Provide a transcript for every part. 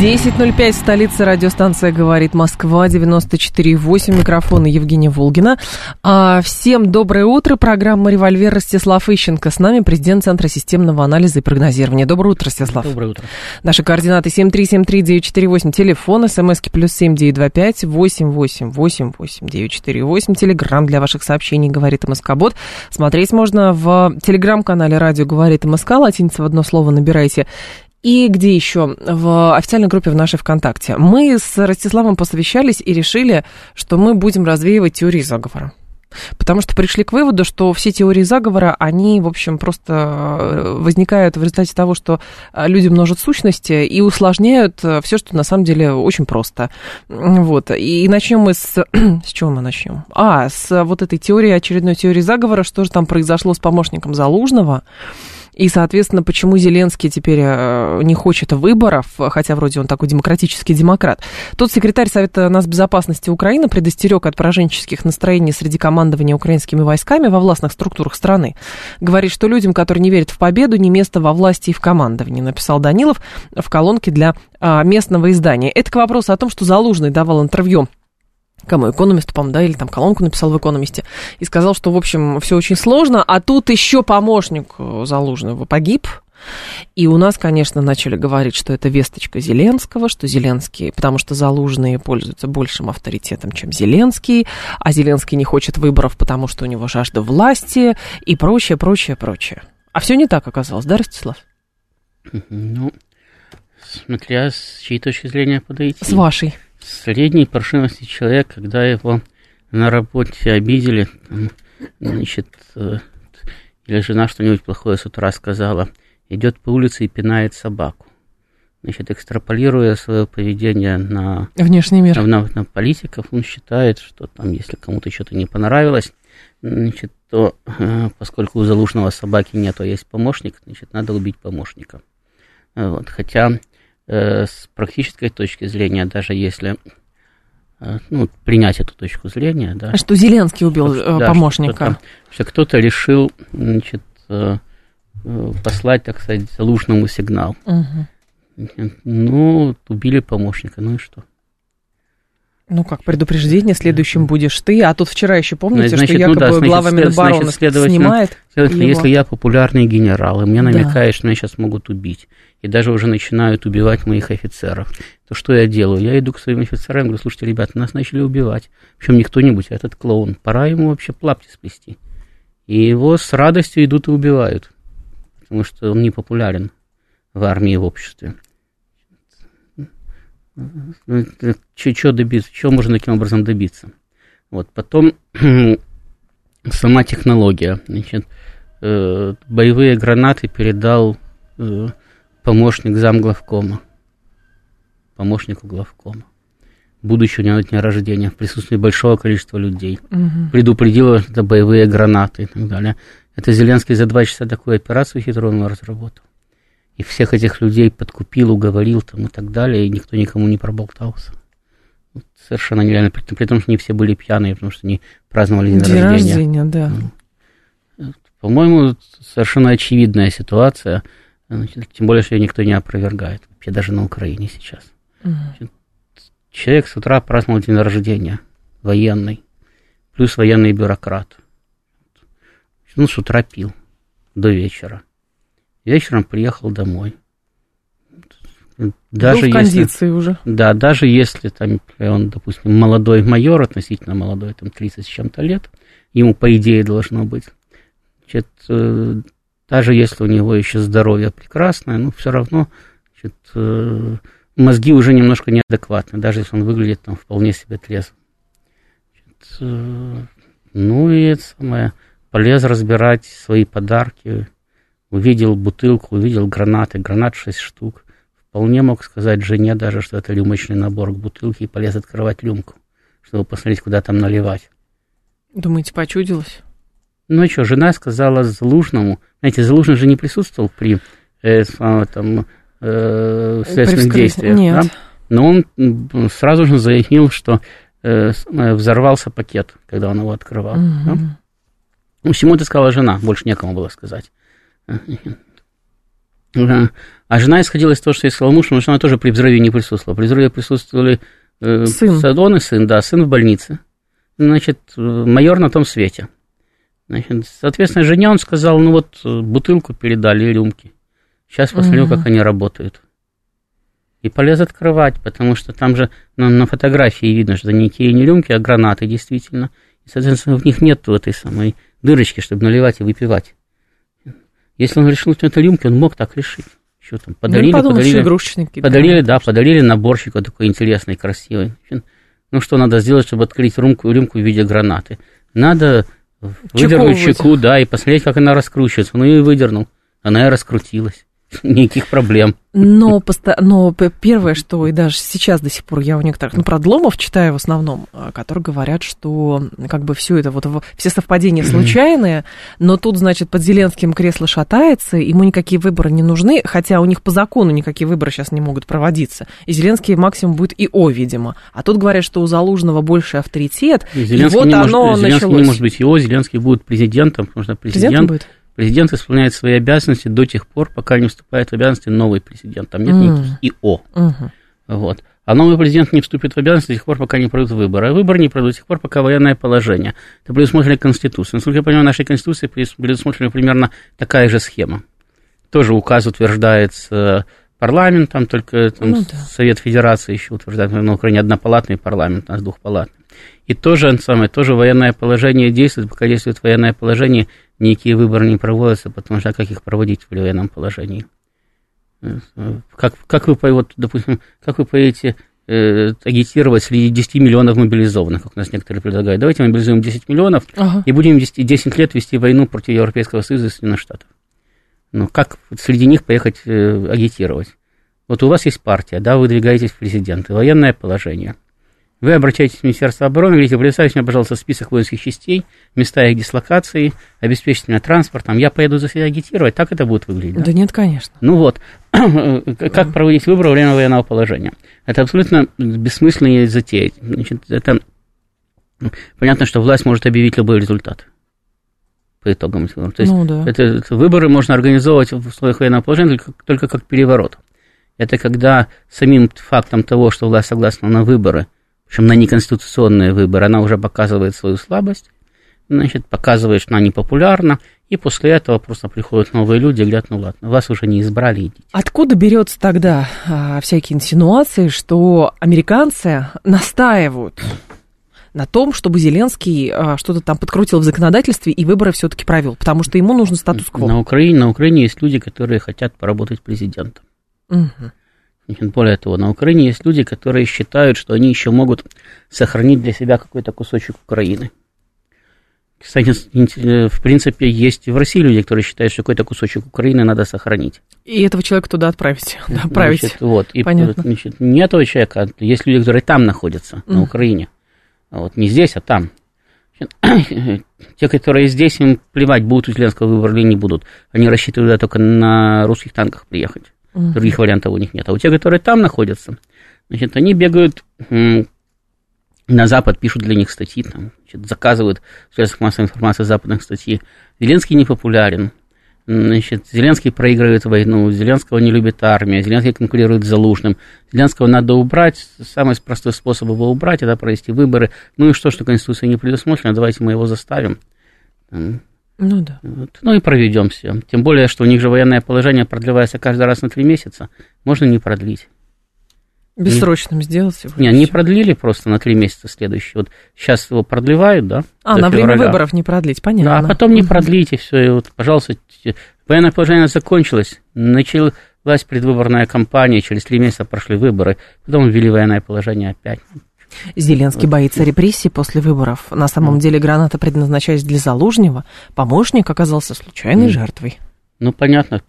10.05, столица радиостанция «Говорит Москва», 94.8, микрофон Евгения Волгина. А, всем доброе утро, программа «Револьвер» Ростислав Ищенко. С нами президент Центра системного анализа и прогнозирования. Доброе утро, Ростислав. Доброе утро. Наши координаты 7373948, телефон, смски плюс 7925 888 948, телеграмм для ваших сообщений «Говорит МСК-бот». Смотреть можно в телеграм-канале «Радио говорит МСК», латиница в одно слово набирайте и где еще? В официальной группе в нашей ВКонтакте. Мы с Ростиславом посовещались и решили, что мы будем развеивать теории заговора. Потому что пришли к выводу, что все теории заговора, они, в общем, просто э, возникают в результате того, что э, люди множат сущности и усложняют э, все, что на самом деле очень просто. Вот. И начнем мы с... С чего мы начнем? А, с вот этой теории, очередной теории заговора, что же там произошло с помощником Залужного. И, соответственно, почему Зеленский теперь э, не хочет выборов, хотя вроде он такой демократический демократ. Тот секретарь Совета нацбезопасности Украины предостерег от пораженческих настроений среди командования украинскими войсками во властных структурах страны. Говорит, что людям, которые не верят в победу, не место во власти и в командовании, написал Данилов в колонке для а, местного издания. Это к вопросу о том, что Залужный давал интервью кому, экономисту, по-моему, да, или там колонку написал в экономисте, и сказал, что, в общем, все очень сложно, а тут еще помощник Залужного погиб, и у нас, конечно, начали говорить, что это весточка Зеленского, что Зеленский, потому что Залужные пользуются большим авторитетом, чем Зеленский, а Зеленский не хочет выборов, потому что у него жажда власти и прочее, прочее, прочее. А все не так оказалось, да, Ростислав? Ну, смотря с чьей точки зрения подойти. С вашей средней паршивости человек, когда его на работе обидели, там, значит, э, или жена что-нибудь плохое с утра сказала, идет по улице и пинает собаку. Значит, экстраполируя свое поведение на внешний мир, на, на, политиков, он считает, что там, если кому-то что-то не понравилось, значит, то э, поскольку у залужного собаки нет, а есть помощник, значит, надо убить помощника. Вот. Хотя с практической точки зрения, даже если э, ну, принять эту точку зрения, да. Что Зеленский убил что, э, помощника. Что, что кто-то решил, значит, послать, так сказать, залужному сигнал. Угу. Ну, убили помощника, ну и что? Ну как, предупреждение, следующим будешь ты, а тут вчера еще помните, значит, что якобы ну, да, значит, глава Минобороны снимает Следовательно, его. если я популярный генерал, и мне намекаешь, да. что меня сейчас могут убить, и даже уже начинают убивать моих офицеров, то что я делаю? Я иду к своим офицерам и говорю, слушайте, ребята, нас начали убивать. Причем не кто-нибудь, а этот клоун. Пора ему вообще плапти сплести. И его с радостью идут и убивают, потому что он не популярен в армии и в обществе. Чего добиться, чего можно таким образом добиться? Вот, потом сама технология. Значит, э, боевые гранаты передал э, помощник замглавкома, помощнику главкома. Будучи у него дня рождения, в присутствии большого количества людей. Угу. Предупредил, что это боевые гранаты и так далее. Это Зеленский за два часа такую операцию хитроумную разработал и всех этих людей подкупил, уговорил там и так далее, и никто никому не проболтался. Совершенно нереально, при, при том, что не все были пьяные, потому что они праздновали день, день рождения. рождения да. Ну, по-моему, совершенно очевидная ситуация, значит, тем более, что ее никто не опровергает, вообще даже на Украине сейчас. Угу. Человек с утра праздновал день рождения, военный, плюс военный бюрократ. Он с утра пил до вечера вечером приехал домой. Даже Был в кондиции если, уже. Да, даже если там он, допустим, молодой майор, относительно молодой, там 30 с чем-то лет, ему, по идее, должно быть. Значит, э, даже если у него еще здоровье прекрасное, ну, все равно значит, э, мозги уже немножко неадекватны, даже если он выглядит там вполне себе трезво. Значит, э, ну и это самое, полез разбирать свои подарки, увидел бутылку, увидел гранаты, гранат 6 штук. Вполне мог сказать жене даже, что это рюмочный набор к бутылке и полез открывать рюмку, чтобы посмотреть, куда там наливать. Думаете, почудилось? Ну что, жена сказала Залужному, знаете, Залужный же не присутствовал при э, там, э, следственных действиях, Нет. Да? но он сразу же заявил, что э, взорвался пакет, когда он его открывал. Угу. Да? Ну, всему это сказала жена, больше некому было сказать. А жена исходила из того, что я сказал муж, потому что она тоже при взрыве не присутствовала. При взрыве присутствовали э, сын. Садон и сын, да, сын в больнице. Значит, майор на том свете. Значит, соответственно, жене он сказал, ну вот бутылку передали и рюмки. Сейчас посмотрю, угу. как они работают. И полез открывать, потому что там же на, на фотографии видно, что не те не рюмки, а гранаты действительно. И, соответственно, в них нет этой самой дырочки, чтобы наливать и выпивать. Если он решил, что это рюмки, он мог так решить. Что там, подарили, ну, подумал, подарили, игрушечные подарили, да, подарили наборчик такой интересный, красивый. Ну, что надо сделать, чтобы открыть рюмку, рюмку в виде гранаты? Надо выдернуть чеку, да, и посмотреть, как она раскручивается. Ну, и выдернул. Она и раскрутилась. Никаких проблем. Но, посто... Но первое, что и даже сейчас до сих пор я у некоторых, ну, продломов читаю в основном, а, которые говорят, что как бы все это, вот все совпадения случайные, но тут, значит, под Зеленским кресло шатается, ему никакие выборы не нужны, хотя у них по закону никакие выборы сейчас не могут проводиться. И Зеленский максимум будет ИО, видимо. А тут говорят, что у Залужного больше авторитет, и, и вот не оно может, Зеленский началось. не может быть ИО, Зеленский будет президентом, потому что президент... Президентом будет? Президент исполняет свои обязанности до тех пор, пока не вступает в обязанности новый президент. Там нет mm. никаких ИО. Mm-hmm. Вот. А новый президент не вступит в обязанности до тех пор, пока не пройдут выборы. А выборы не пройдут до тех пор, пока военное положение. Это предусмотрено Конституцией. Насколько я понимаю, в нашей Конституции предусмотрена примерно такая же схема. Тоже указ утверждается парламентом, только там, ну, да. Совет Федерации еще утверждает, на Украине однопалатный парламент, у нас двухпалатный. И тоже, самое, тоже военное положение действует, пока действует военное положение, никакие выборы не проводятся, потому что как их проводить в военном положении? Как, как вы, вот, допустим, как вы поедете э, агитировать среди 10 миллионов мобилизованных, как у нас некоторые предлагают? Давайте мобилизуем 10 миллионов ага. и будем 10, 10 лет вести войну против Европейского Союза и Соединенных Штатов. Ну, как среди них поехать э, агитировать? Вот у вас есть партия, да, вы выдвигаетесь в президенты, военное положение – вы обращаетесь в Министерство обороны, говорите, представьте мне, пожалуйста, список воинских частей, места их дислокации, обеспечьте меня транспортом, я поеду за себя агитировать, так это будет выглядеть. Да, да нет, конечно. Ну вот, как проводить выборы во время военного положения? Это абсолютно бессмысленная затея. Значит, это понятно, что власть может объявить любой результат по итогам. То есть ну, да. это, это выборы можно организовывать в условиях военного положения только, только как переворот. Это когда самим фактом того, что власть согласна на выборы – причем на неконституционные выборы, она уже показывает свою слабость, значит, показывает, что она непопулярна, и после этого просто приходят новые люди и говорят, ну ладно, вас уже не избрали, идите. Откуда берется тогда а, всякие инсинуации, что американцы настаивают на том, чтобы Зеленский а, что-то там подкрутил в законодательстве и выборы все-таки провел, потому что ему нужен статус-кво. На Украине, на Украине есть люди, которые хотят поработать президентом. Угу. Более того, на Украине есть люди, которые считают, что они еще могут сохранить для себя какой-то кусочек Украины. Кстати, в принципе, есть и в России люди, которые считают, что какой-то кусочек Украины надо сохранить. И этого человека туда отправить. отправить. Значит, вот, и, Понятно. Значит, не этого человека, а есть люди, которые там находятся, mm. на Украине. Вот, не здесь, а там. Те, которые здесь, им плевать, будут у Зеленского выбора или не будут. Они рассчитывают только на русских танках приехать. Угу. Других вариантов у них нет. А у тех, которые там находятся, значит, они бегают на Запад, пишут для них статьи, там, значит, заказывают в средствах массовой информации западных статей. Зеленский не популярен. Значит, Зеленский проигрывает войну, Зеленского не любит армия, Зеленский конкурирует с Залужным. Зеленского надо убрать, самый простой способ его убрать, это провести выборы. Ну и что, что Конституция не предусмотрена, давайте мы его заставим. Ну да. Вот. Ну и проведем все. Тем более, что у них же военное положение продлевается каждый раз на три месяца. Можно не продлить. Бессрочным не, сделать его? Не, не продлили просто на три месяца следующий. Вот сейчас его продлевают, да? А, на февраля. время выборов не продлить, понятно. Да, а потом не продлите все. И вот, пожалуйста, военное положение закончилось. Началась предвыборная кампания, через три месяца прошли выборы. Потом ввели военное положение опять. Зеленский боится репрессий после выборов. На самом деле граната предназначалась для Залужнего. Помощник оказался случайной жертвой. Ну, понятно.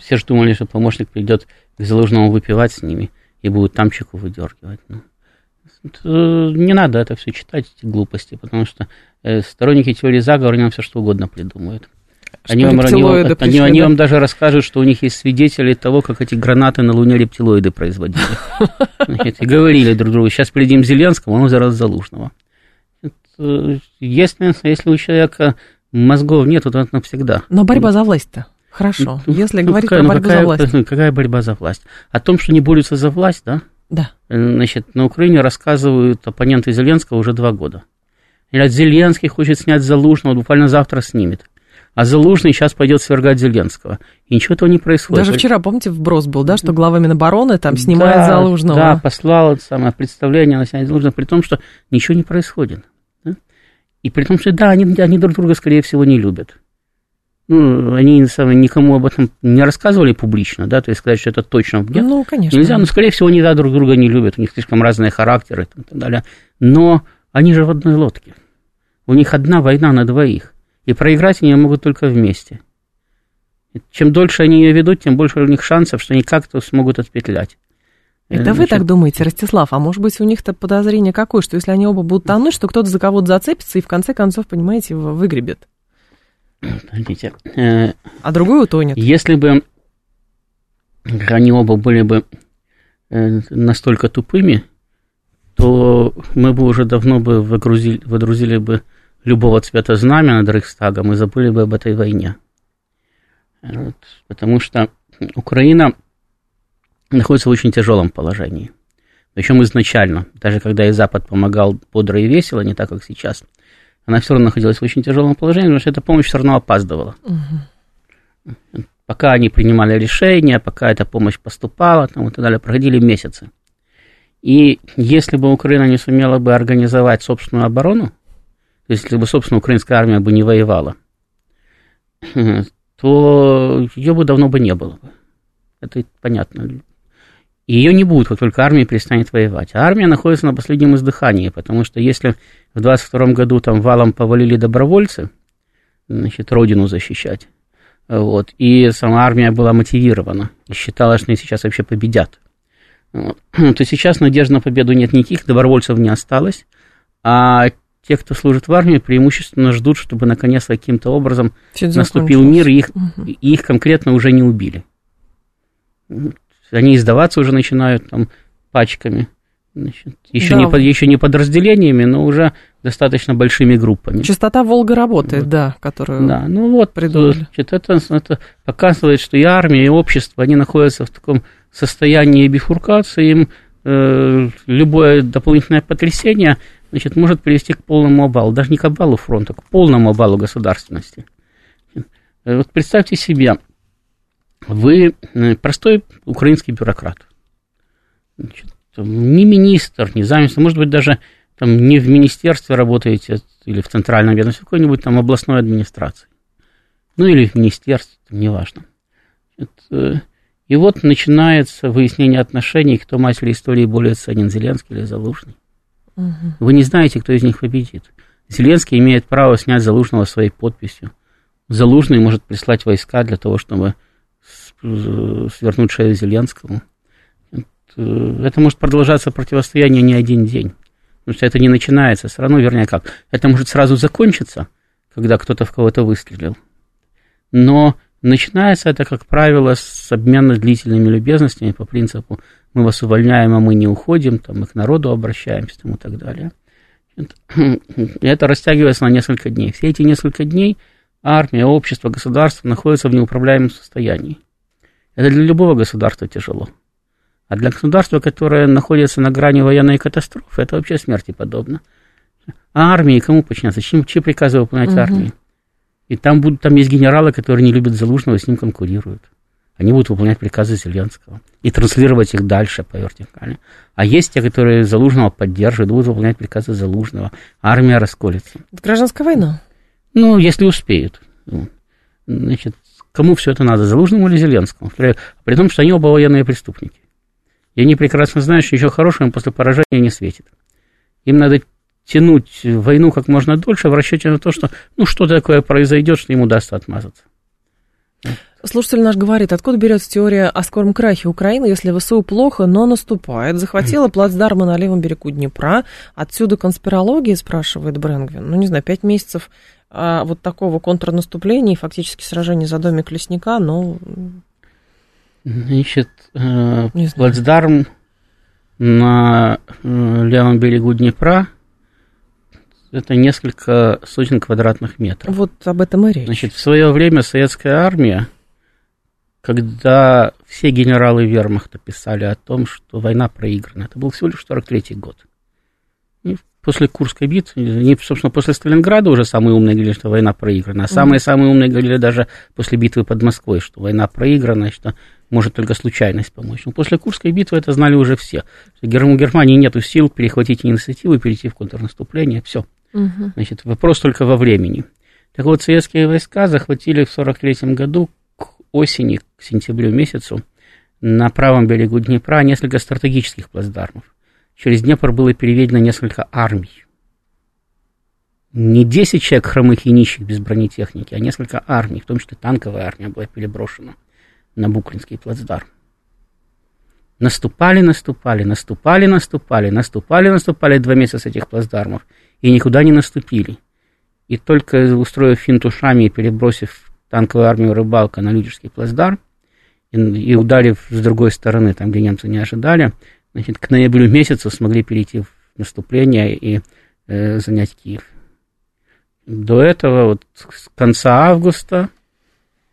Все же думали, что помощник придет к Залужному выпивать с ними и будет там чеку выдергивать. Ну, не надо это все читать, эти глупости, потому что э, сторонники теории заговора нам все что угодно придумают. Они вам, они, вам, пришли, они, да? они вам даже расскажут, что у них есть свидетели того, как эти гранаты на Луне рептилоиды производили. И говорили друг другу, сейчас придем Зеленскому, он зараз Залужного. Если, если у человека мозгов нет, то это навсегда. Но борьба за власть-то. Хорошо. Ну, Если ну, говорить какая, про борьбу какая, за власть. Какая борьба за власть? О том, что не борются за власть, да? Да. Значит, на Украине рассказывают оппоненты Зеленского уже два года. Говорят, Зеленский хочет снять Залужного, буквально завтра снимет. А Залужный сейчас пойдет свергать Зеленского. И ничего этого не происходит. Даже вчера, помните, вброс был, да, что глава Минобороны там снимает да, Залужного. Да, послал это самое представление на снятие Залужного, при том, что ничего не происходит. Да? И при том, что, да, они, они друг друга, скорее всего, не любят ну, они самое, никому об этом не рассказывали публично, да, то есть сказать, что это точно нет, ну, конечно. нельзя, но, скорее всего, они да, друг друга не любят, у них слишком разные характеры и так далее, но они же в одной лодке, у них одна война на двоих, и проиграть они могут только вместе. И чем дольше они ее ведут, тем больше у них шансов, что они как-то смогут отпетлять. Это Значит, вы так думаете, Ростислав? А может быть, у них-то подозрение какое, что если они оба будут тонуть, что кто-то за кого-то зацепится и в конце концов, понимаете, выгребет? Подождите. Э, а другой утонет. Если бы они оба были бы э, настолько тупыми, то мы бы уже давно бы выгрузили, выгрузили бы любого цвета знамя над Рейхстагом и забыли бы об этой войне. Вот, потому что Украина находится в очень тяжелом положении. Причем изначально, даже когда и Запад помогал бодро и весело, не так, как сейчас – она все равно находилась в очень тяжелом положении, потому что эта помощь все равно опаздывала. Угу. Пока они принимали решения, пока эта помощь поступала, там, и так далее, проходили месяцы. И если бы Украина не сумела бы организовать собственную оборону, если бы, собственно, украинская армия бы не воевала, то ее бы давно бы не было. Это понятно. И ее не будет, как только армия перестанет воевать. А армия находится на последнем издыхании, потому что если в 22 году там валом повалили добровольцы, значит, родину защищать, вот, и сама армия была мотивирована и считала, что они сейчас вообще победят, вот, то сейчас надежды на победу нет никаких, добровольцев не осталось, а те, кто служит в армии, преимущественно ждут, чтобы наконец каким-то образом наступил мир, и их, угу. и их конкретно уже не убили. Они издаваться уже начинают там пачками. Значит, еще, да. не, еще не подразделениями, но уже достаточно большими группами. Частота Волга работает, вот. да, которую Да, ну вот, придумали. Значит, это, это показывает, что и армия, и общество, они находятся в таком состоянии бифуркации, им э, любое дополнительное потрясение значит, может привести к полному обвалу, даже не к обвалу фронта, к полному обвалу государственности. Вот представьте себе, вы э, простой украинский бюрократ. Значит, не министр, не заместитель, может быть, даже там не в министерстве работаете или в центральном ведомстве, какой-нибудь там областной администрации. Ну, или в министерстве, там, неважно. Значит, и вот начинается выяснение отношений, кто мастер истории более ценен, Зеленский или Залужный. Вы не знаете, кто из них победит. Зеленский имеет право снять Залужного своей подписью. Залужный может прислать войска для того, чтобы свернуть шею Зеленскому. Это может продолжаться противостояние не один день. Потому что это не начинается все равно, вернее как. Это может сразу закончиться, когда кто-то в кого-то выстрелил. Но начинается это, как правило, с обмена длительными любезностями по принципу мы вас увольняем, а мы не уходим, там, мы к народу обращаемся там, и так далее. Это растягивается на несколько дней. Все эти несколько дней армия, общество, государство находятся в неуправляемом состоянии. Это для любого государства тяжело. А для государства, которое находится на грани военной катастрофы, это вообще смерти подобно. А армии кому подчиняться? Чем, чьи приказы выполнять угу. армии? И там, будут, там есть генералы, которые не любят Залужного, с ним конкурируют. Они будут выполнять приказы Зеленского и транслировать их дальше по вертикали. А есть те, которые Залужного поддерживают, будут выполнять приказы Залужного. Армия расколется. Это гражданская война? Ну, если успеют. Значит, Кому все это надо, Залужному или Зеленскому? При том, что они оба военные преступники. И они прекрасно знают, что еще хорошего им после поражения не светит. Им надо тянуть войну как можно дольше в расчете на то, что ну что такое произойдет, что им удастся отмазаться. Слушатель наш говорит, откуда берется теория о скором крахе Украины, если ВСУ плохо, но наступает, захватила плацдармы на левом берегу Днепра, отсюда конспирология, спрашивает Брэнгвин. Ну, не знаю, пять месяцев а, вот такого контрнаступления и фактически сражения за домик лесника, ну... Значит, э, плацдарм на э, левом берегу Днепра это несколько сотен квадратных метров. Вот об этом и речь. Значит, в свое время советская армия, когда все генералы вермахта писали о том, что война проиграна, это был всего лишь 43 год. И после Курской битвы, не, собственно, после Сталинграда уже самые умные говорили, что война проиграна, а самые-самые умные говорили даже после битвы под Москвой, что война проиграна, что может только случайность помочь. Но после Курской битвы это знали уже все. У Германии нет сил перехватить инициативу, перейти в контрнаступление, все. Угу. Значит, вопрос только во времени. Так вот, советские войска захватили в 1943 году к осени, к сентябрю месяцу, на правом берегу Днепра несколько стратегических плацдармов. Через Днепр было переведено несколько армий. Не 10 человек хромых и нищих без бронетехники, а несколько армий, в том числе танковая армия была переброшена на Букринский плацдарм. Наступали, наступали, наступали, наступали, наступали, наступали два месяца этих плацдармов – и никуда не наступили. И только устроив финт ушами и перебросив танковую армию рыбалка на Людежский плацдарм, и, и ударив с другой стороны, там, где немцы не ожидали, значит, к ноябрю месяцу смогли перейти в наступление и э, занять Киев. До этого, вот с конца августа,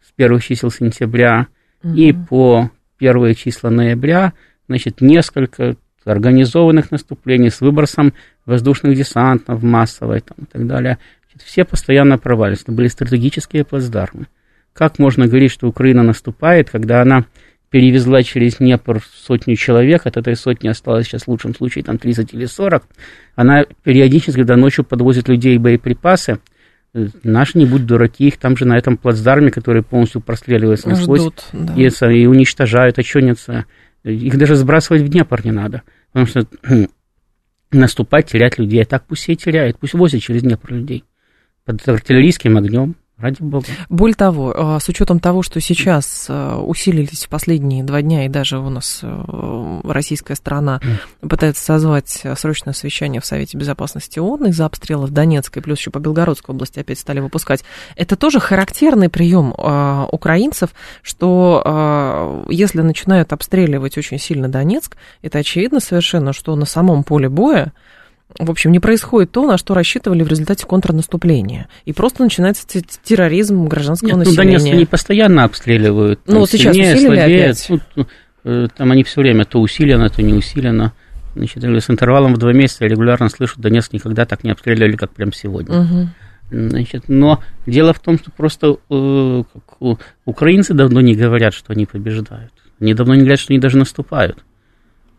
с первых чисел сентября угу. и по первые числа ноября, значит, несколько организованных наступлений с выбросом воздушных десантов массовой там, и так далее. Все постоянно провалились. Это были стратегические плацдармы. Как можно говорить, что Украина наступает, когда она перевезла через Днепр сотню человек, от этой сотни осталось сейчас в лучшем случае там 30 или 40, она периодически, когда ночью подвозит людей и боеприпасы, э, наши не будут дураки, их там же на этом плацдарме, который полностью простреливается насквозь, Ждут, да. и, и уничтожают, а что нет, их даже сбрасывать в Днепр не надо, потому что наступать, терять людей. А так пусть все теряют, пусть возят через Днепр людей под артиллерийским огнем. Ради бога. Более того, а, с учетом того, что сейчас а, усилились в последние два дня, и даже у нас а, российская страна пытается созвать срочное совещание в Совете Безопасности ООН из-за обстрелов Донецкой, плюс еще по Белгородской области опять стали выпускать, это тоже характерный прием украинцев, что если начинают обстреливать очень сильно Донецк, это очевидно совершенно, что на самом поле боя в общем, не происходит то, на что рассчитывали в результате контрнаступления. И просто начинается терроризм гражданского Нет, ну, населения. Ну, Донецк они постоянно обстреливают. Ну, вот сейчас усилили слабее. опять. Ну, э, там они все время то усилено, то не усилено. Значит, с интервалом в два месяца я регулярно слышу, Донецк никогда так не обстреливали, как прямо сегодня. Угу. Значит, но дело в том, что просто э, украинцы давно не говорят, что они побеждают. Они давно не говорят, что они даже наступают.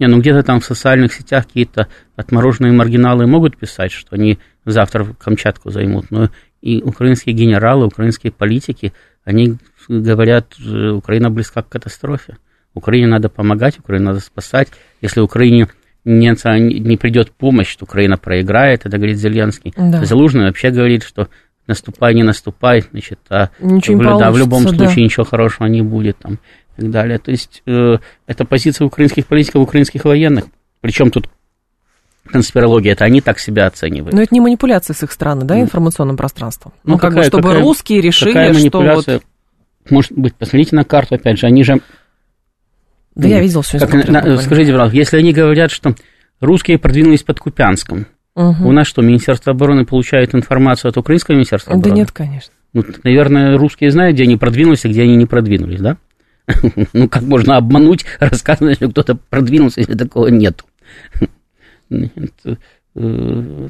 Не, ну где-то там в социальных сетях какие-то отмороженные маргиналы могут писать, что они завтра Камчатку займут, но и украинские генералы, украинские политики, они говорят, Украина близка к катастрофе. Украине надо помогать, Украине надо спасать. Если Украине не, не придет помощь, то Украина проиграет, это говорит Зеленский. Да. Залужный вообще говорит, что наступай, не наступай, значит, а ничего в, да, в любом случае да. ничего хорошего не будет. Там и так далее. То есть э, это позиция украинских политиков, украинских военных. Причем тут конспирология, это они так себя оценивают. Но это не манипуляция с их стороны, да, информационным пространством? Ну, ну как какая, бы, чтобы какая, русские решили, какая манипуляция, что вот... Может быть, посмотрите на карту, опять же, они же... Да я видел все как, на, Скажите, пожалуйста, если они говорят, что русские продвинулись под Купянском, угу. у нас что, Министерство обороны получает информацию от украинского Министерства обороны? Да нет, конечно. Ну, наверное, русские знают, где они продвинулись, а где они не продвинулись, да? Ну, как можно обмануть, рассказывать, что кто-то продвинулся, если такого нету. Э,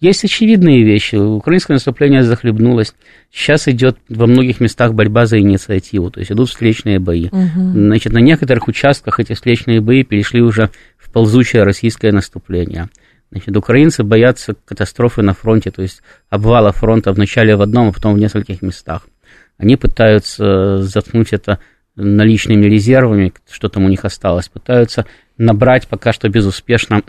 есть очевидные вещи. Украинское наступление захлебнулось. Сейчас идет во многих местах борьба за инициативу, то есть идут встречные бои. Угу. Значит, на некоторых участках эти встречные бои перешли уже в ползучее российское наступление. Значит, украинцы боятся катастрофы на фронте, то есть обвала фронта вначале в одном, а потом в нескольких местах. Они пытаются заткнуть это наличными резервами, что там у них осталось, пытаются набрать пока что безуспешно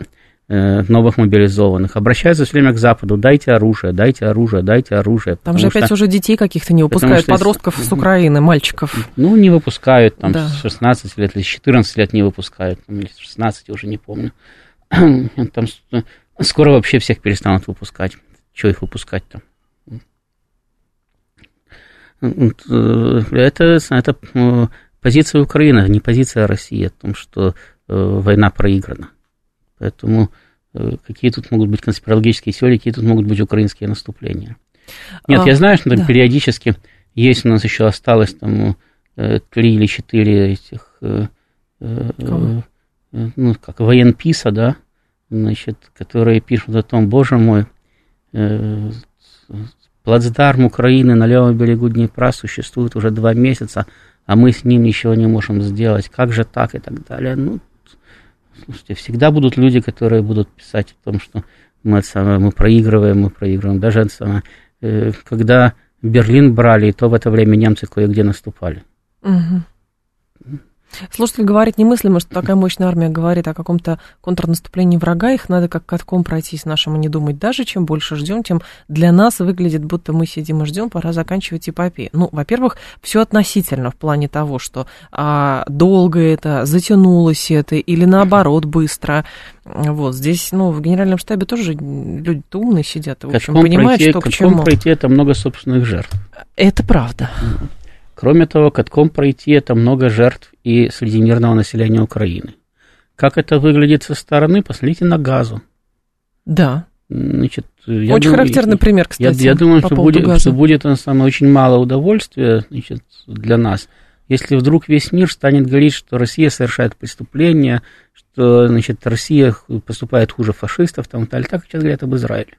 э, новых мобилизованных. Обращаются все время к Западу, дайте оружие, дайте оружие, дайте оружие. Там же опять что, уже детей каких-то не выпускают, что, подростков с Украины, мальчиков. Ну, не выпускают, там, да. с 16 лет или с 14 лет не выпускают, или с 16, уже не помню. Там скоро вообще всех перестанут выпускать. Чего их выпускать-то? Э, это, это э, позиция Украины, не позиция России о том, что э, война проиграна. Поэтому какие тут могут быть конспирологические теории, какие тут могут быть украинские наступления. Нет, а, я знаю, что там да. периодически есть у нас еще осталось там три или четыре этих, Кого? ну, как военписа, да, значит, которые пишут о том, боже мой, Плацдарм Украины на левом берегу Днепра существует уже два месяца, а мы с ним ничего не можем сделать. Как же так и так далее. Ну, слушайте, всегда будут люди, которые будут писать о том, что мы, самое, мы проигрываем, мы проигрываем. Даже самое, э, когда Берлин брали, то в это время немцы кое-где наступали. Угу. Слушатель говорит немыслимо, что такая мощная армия говорит о каком-то контрнаступлении врага, их надо как катком пройти с нашим и не думать. Даже чем больше ждем, тем для нас выглядит, будто мы сидим и ждем, пора заканчивать эпопею. Ну, во-первых, все относительно в плане того, что а, долго это, затянулось это, или наоборот быстро. Вот здесь, ну, в генеральном штабе тоже люди умные сидят, в общем, понимают, пройти, что к чему. пройти это много собственных жертв. Это правда. Кроме того, катком пройти это много жертв и среди мирного населения Украины. Как это выглядит со стороны, посмотрите на газу. Да. Значит, я очень думаю, характерный пример, кстати. Я, я думаю, что будет, что будет на самое очень мало удовольствия значит, для нас, если вдруг весь мир станет говорить, что Россия совершает преступления, что значит, Россия поступает хуже фашистов, там, так, так сейчас говорят об Израиле.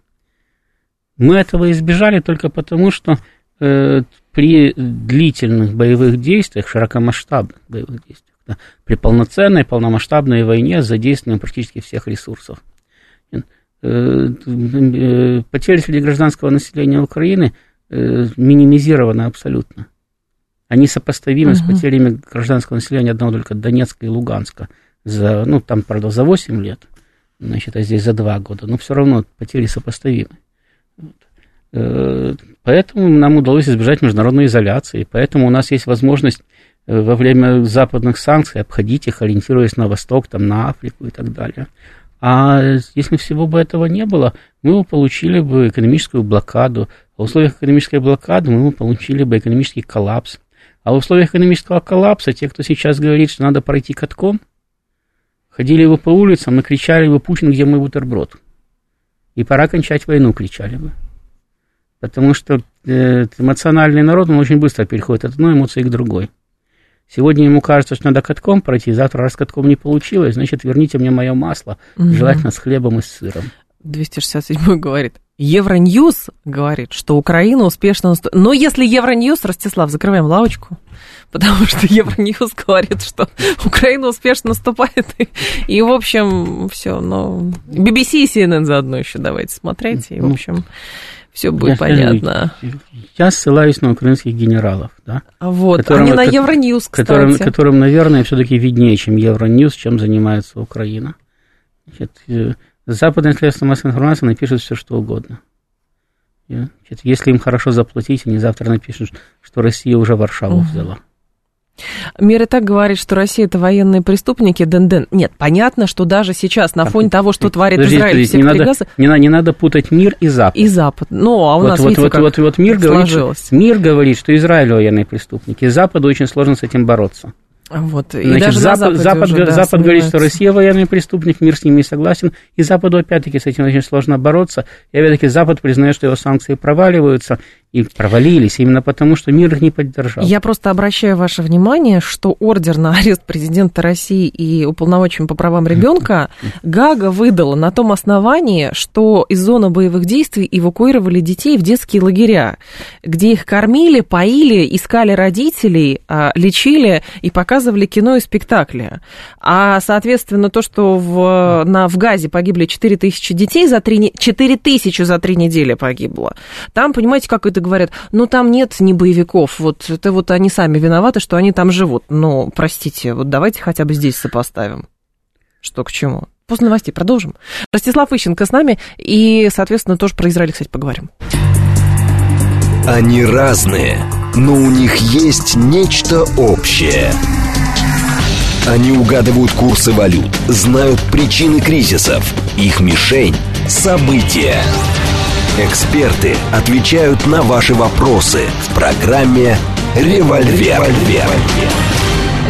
Мы этого избежали только потому, что э, при длительных боевых действиях, широкомасштабных боевых действиях, да, при полноценной, полномасштабной войне с задействованием практически всех ресурсов. Э, э, потери среди гражданского населения Украины э, минимизированы абсолютно. Они сопоставимы угу. с потерями гражданского населения одного только Донецка и Луганска. За, ну, там, правда, за 8 лет, значит, а здесь за 2 года, но все равно потери сопоставимы. Поэтому нам удалось избежать международной изоляции. Поэтому у нас есть возможность э, во время западных санкций обходить их, ориентируясь на Восток, там, на Африку и так далее. А если всего бы этого не было, мы бы получили бы экономическую блокаду. А в условиях экономической блокады мы бы получили бы экономический коллапс. А в условиях экономического коллапса те, кто сейчас говорит, что надо пройти катком, ходили бы по улицам и кричали бы «Путин, где мой бутерброд?» И пора кончать войну, кричали бы. Потому что э, эмоциональный народ, он очень быстро переходит от одной эмоции к другой. Сегодня ему кажется, что надо катком пройти, завтра раз катком не получилось, значит, верните мне мое масло, угу. желательно с хлебом и с сыром. 267 говорит, Евроньюз говорит, что Украина успешно наступает. Но если Евроньюз, Ростислав, закрываем лавочку, потому что Евроньюз говорит, что Украина успешно наступает. И, и в общем, все. Но BBC и CNN заодно еще давайте смотрите. И, в ну, общем, все будет я понятно. я ссылаюсь на украинских генералов, да. А вот, которым, они на Евроньюз, кстати. Которым, которым наверное, все-таки виднее, чем Евроньюз, чем занимается Украина. Значит, э, западные средства массовой информации напишут все, что угодно. Значит, если им хорошо заплатить, они завтра напишут, что Россия уже Варшаву угу. взяла. Мир и так говорит, что Россия это военные преступники, ден-ден. Нет, понятно, что даже сейчас на фоне того, что творит Подождите, Израиль секторе не надо, Газа... Не, не надо путать мир и Запад. И Запад. Ну, а у вот, нас, вот, видите, вот, как вот, вот мир говорит, что, мир говорит, что Израиль военные преступники, Западу очень сложно с этим бороться. Вот. И Значит, даже Запад, Запад, уже, да, Запад говорит, что Россия военный преступник, мир с ними не согласен, и Западу опять-таки с этим очень сложно бороться. И опять-таки Запад признает, что его санкции проваливаются, и провалились именно потому, что мир их не поддержал. Я просто обращаю ваше внимание, что ордер на арест президента России и уполномоченным по правам ребенка Гага выдала на том основании, что из зоны боевых действий эвакуировали детей в детские лагеря, где их кормили, поили, искали родителей, а, лечили и показывали кино и спектакли. А, соответственно, то, что в, на, в Газе погибли 4 тысячи детей за 3, 4 тысячи за 3 недели погибло, там, понимаете, как это говорят, ну там нет ни боевиков, вот это вот они сами виноваты, что они там живут. Но, простите, вот давайте хотя бы здесь сопоставим. Что к чему? После новостей продолжим. Ростислав Ищенко с нами, и, соответственно, тоже про Израиль, кстати, поговорим. Они разные, но у них есть нечто общее. Они угадывают курсы валют, знают причины кризисов. Их мишень – события. Эксперты отвечают на ваши вопросы в программе «Револьвер». «Револьвер».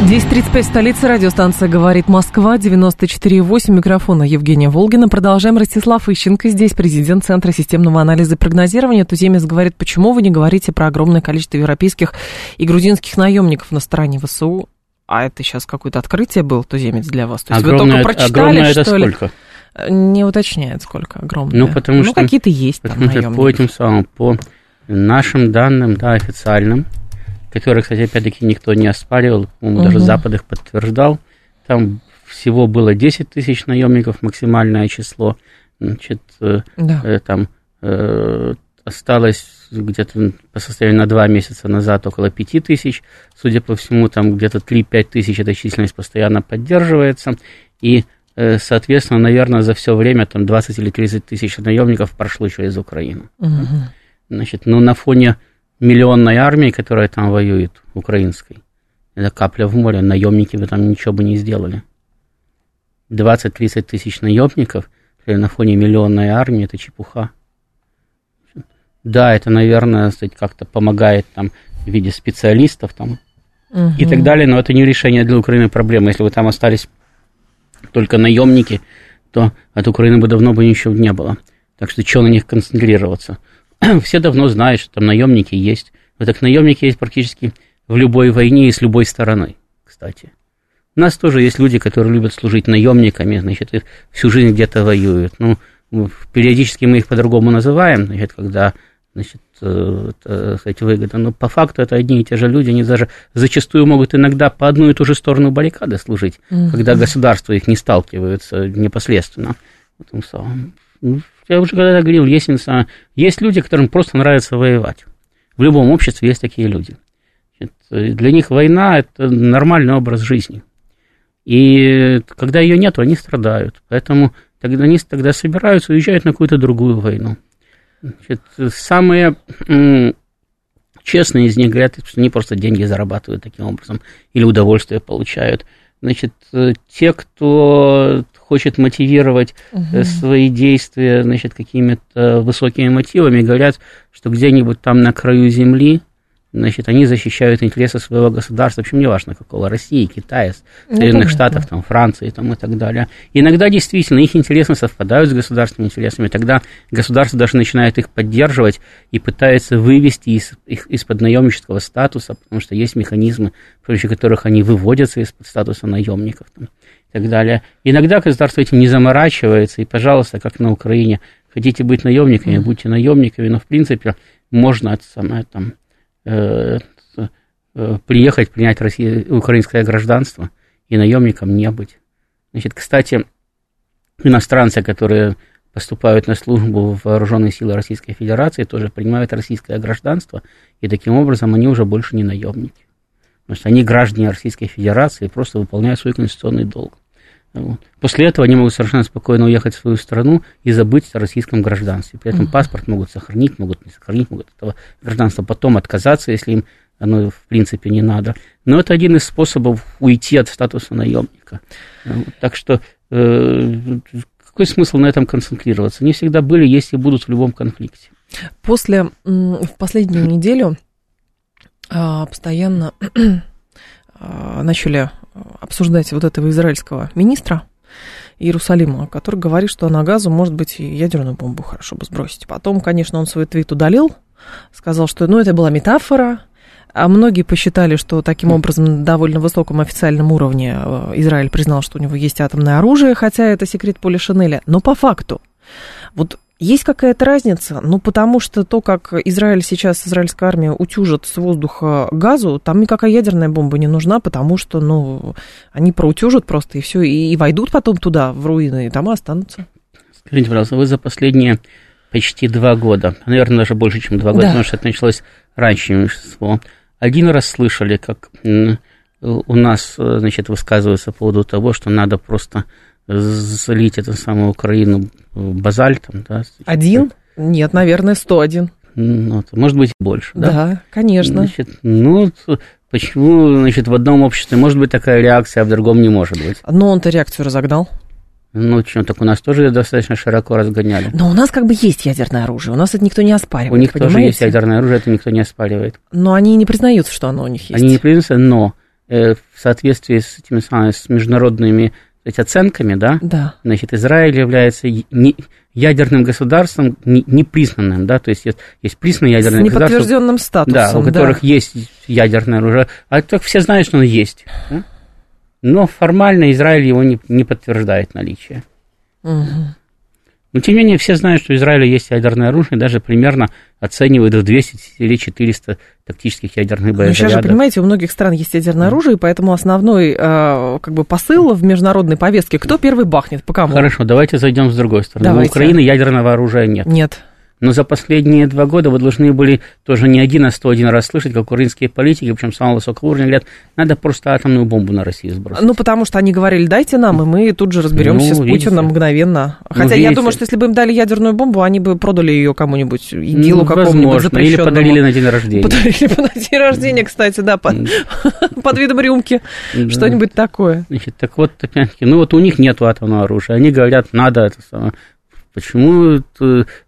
10.35, столица, радиостанция «Говорит Москва», 94.8, микрофона Евгения Волгина. Продолжаем. Ростислав Ищенко здесь, президент Центра системного анализа и прогнозирования. Туземец говорит, почему вы не говорите про огромное количество европейских и грузинских наемников на стороне ВСУ? А это сейчас какое-то открытие был, туземец, для вас? То есть огромное, вы только прочитали, огромное что это ли? сколько? Не уточняет, сколько огромное. Ну, потому ну, что... какие-то есть там Потому что наемники. по этим самым, по нашим данным, да, официальным, которые, кстати, опять-таки никто не оспаривал, по-моему, даже Мгм. Запад их подтверждал, там всего было 10 тысяч наемников, максимальное число, значит, э, Да. э, там э, осталось где-то по состоянию на два месяца назад около 5 тысяч. Судя по всему, там где-то 3-5 тысяч эта численность постоянно поддерживается. И, э, соответственно, наверное, за все время там 20 или 30 тысяч наемников прошло через Украину. Мгм. Значит, ну, на фоне миллионной армии, которая там воюет, украинской, это капля в море, наемники бы там ничего бы не сделали. 20-30 тысяч наемников на фоне миллионной армии, это чепуха. Да, это, наверное, как-то помогает там в виде специалистов там и Мгм. так далее, но это не решение для Украины проблемы. Если бы там остались только наемники, то от Украины бы давно бы ничего не было. Так что что на них концентрироваться? Все давно знают, что там наемники есть. Вот так наемники есть практически в любой войне и с любой стороны, кстати. У нас тоже есть люди, которые любят служить наемниками, значит, и всю жизнь где-то воюют. Ну, периодически мы их по-другому называем, значит, когда значит, э, это, сказать, выгода. Но по факту это одни и те же люди, они даже зачастую могут иногда по одну и ту же сторону баррикады служить, Мгм. когда государства их не сталкиваются непосредственно. В этом самом. Ну, Я уже когда говорил, есть, есть люди, которым просто нравится воевать. В любом обществе есть такие люди. Значит, э, Для них война – это нормальный образ жизни. И когда ее нет, они страдают. Поэтому тогда они тогда собираются, уезжают на какую-то другую войну. Значит, самые честные из них говорят, что они просто деньги зарабатывают таким образом или удовольствие получают. Значит, э, те, кто хочет мотивировать Мгм. свои действия, значит, какими-то высокими мотивами, говорят, что где-нибудь там на краю земли, значит, они защищают интересы своего государства, в общем, неважно какого, России, Китая, Ну, Соединенных. Штатов, там, Франции там, и так далее. Иногда действительно их интересы совпадают с государственными интересами, тогда государство даже начинает их поддерживать и пытается вывести из, их из-под наемнического статуса, потому что есть механизмы, при помощи которых они выводятся из-под статуса наемников там, и так далее. Иногда государство этим не заморачивается, и, пожалуйста, как на Украине, хотите быть наемниками, будьте наемниками, но, в принципе, можно это самое там приехать, принять Россия, украинское гражданство и наемником не быть. Значит, кстати, иностранцы, которые поступают на службу в вооруженные силы Российской Федерации, тоже принимают российское гражданство, и таким образом они уже больше не наемники. Потому что они граждане Российской Федерации просто выполняют свой конституционный долг. Вот. После этого они могут совершенно спокойно уехать в свою страну и забыть о российском гражданстве. При этом Мгм. паспорт могут сохранить, могут не сохранить, могут от этого гражданства потом отказаться, если им оно в принципе не надо. Но это один из способов уйти от статуса наемника. Вот. Так что э, какой смысл на этом концентрироваться? Они всегда были, есть и будут в любом конфликте. После, в последнюю неделю а, постоянно а, начали обсуждать вот этого израильского министра Иерусалима, который говорит, что на газу, может быть, и ядерную бомбу хорошо бы сбросить. Потом, конечно, он свой твит удалил, сказал, что ну, это была метафора, а многие посчитали, что таким образом на довольно высоком официальном уровне э, Израиль признал, что у него есть атомное оружие, хотя это секрет Поля Шинеля. Но по факту, вот есть какая-то разница? Ну, потому что то, как Израиль сейчас, израильская армия утюжит с воздуха газу, там никакая ядерная бомба не нужна, потому что, ну, они проутюжат просто и все, и, и войдут потом туда, в руины, и там останутся. Скажите, пожалуйста, вы за последние почти два года, наверное, даже больше, чем два года, Да. потому что это началось раньше, меньшинство, один раз слышали, как у нас, э, значит, высказываются по поводу того, что надо просто залить эту самую Украину базальтом, да? Один? Нет, наверное, 101. Ну, может быть, больше, да? Да, конечно. Значит, ну, почему, значит, в одном обществе может быть такая реакция, а в другом не может быть? Но он-то реакцию разогнал. Ну, что, так у нас тоже достаточно широко разгоняли. Но у нас как бы есть ядерное оружие, у нас это никто не оспаривает. У них понимаете? тоже есть ядерное оружие, это никто не оспаривает. Но они не признаются, что оно у них есть. Они не признаются, но э, в соответствии с этими самыми, с международными эти оценками, да, Да. значит, Израиль является не, ядерным государством не, непризнанным, да, то есть есть, есть признанное С ядерное государство, неподтвержденным статусом. да, у которых есть ядерное оружие, а так все знают, что оно есть. да. Но формально Израиль его не, не подтверждает наличие. Мгм. Но тем не менее все знают, что у Израиля есть ядерное оружие, даже примерно оценивают в 200 или 400 тактических ядерных Ну, сейчас же, боезарядов. понимаете, у многих стран есть ядерное оружие, поэтому основной э, как бы посыл в международной повестке, кто первый бахнет, по кому? Хорошо, давайте зайдем с другой стороны. Давайте. У Украины ядерного оружия нет. Нет. Но за последние два года вы должны были тоже не один, а 101 раз слышать, как украинские политики, причем самого высокого уровня, говорят, надо просто атомную бомбу на Россию сбросить. Ну, потому что они говорили, дайте нам, и мы тут же разберемся Ну, с видите. Путиным мгновенно. Ну, Хотя я видите. думаю, что если бы им дали ядерную бомбу, они бы продали ее кому-нибудь, ИГИЛу Ну, какому-нибудь возможно, или запрещенному. подарили на день рождения. Подарили бы на день рождения, кстати, да, под, под видом рюмки, что-нибудь такое. Значит, так вот, ну вот у них нет атомного оружия. Они говорят, надо это самое. Почему